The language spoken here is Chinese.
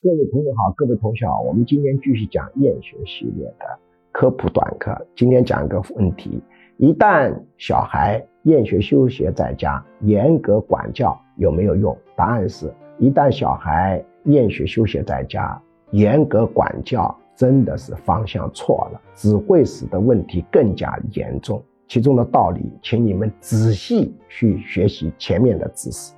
各位朋友好，各位同学好，我们今天继续讲厌学系列的科普短课，今天讲一个问题，一旦小孩厌学、休学在家，严格管教有没有用？答案是，一旦小孩厌学、休学在家，严格管教真的是方向错了，只会使得问题更加严重。其中的道理请你们仔细去学习前面的知识。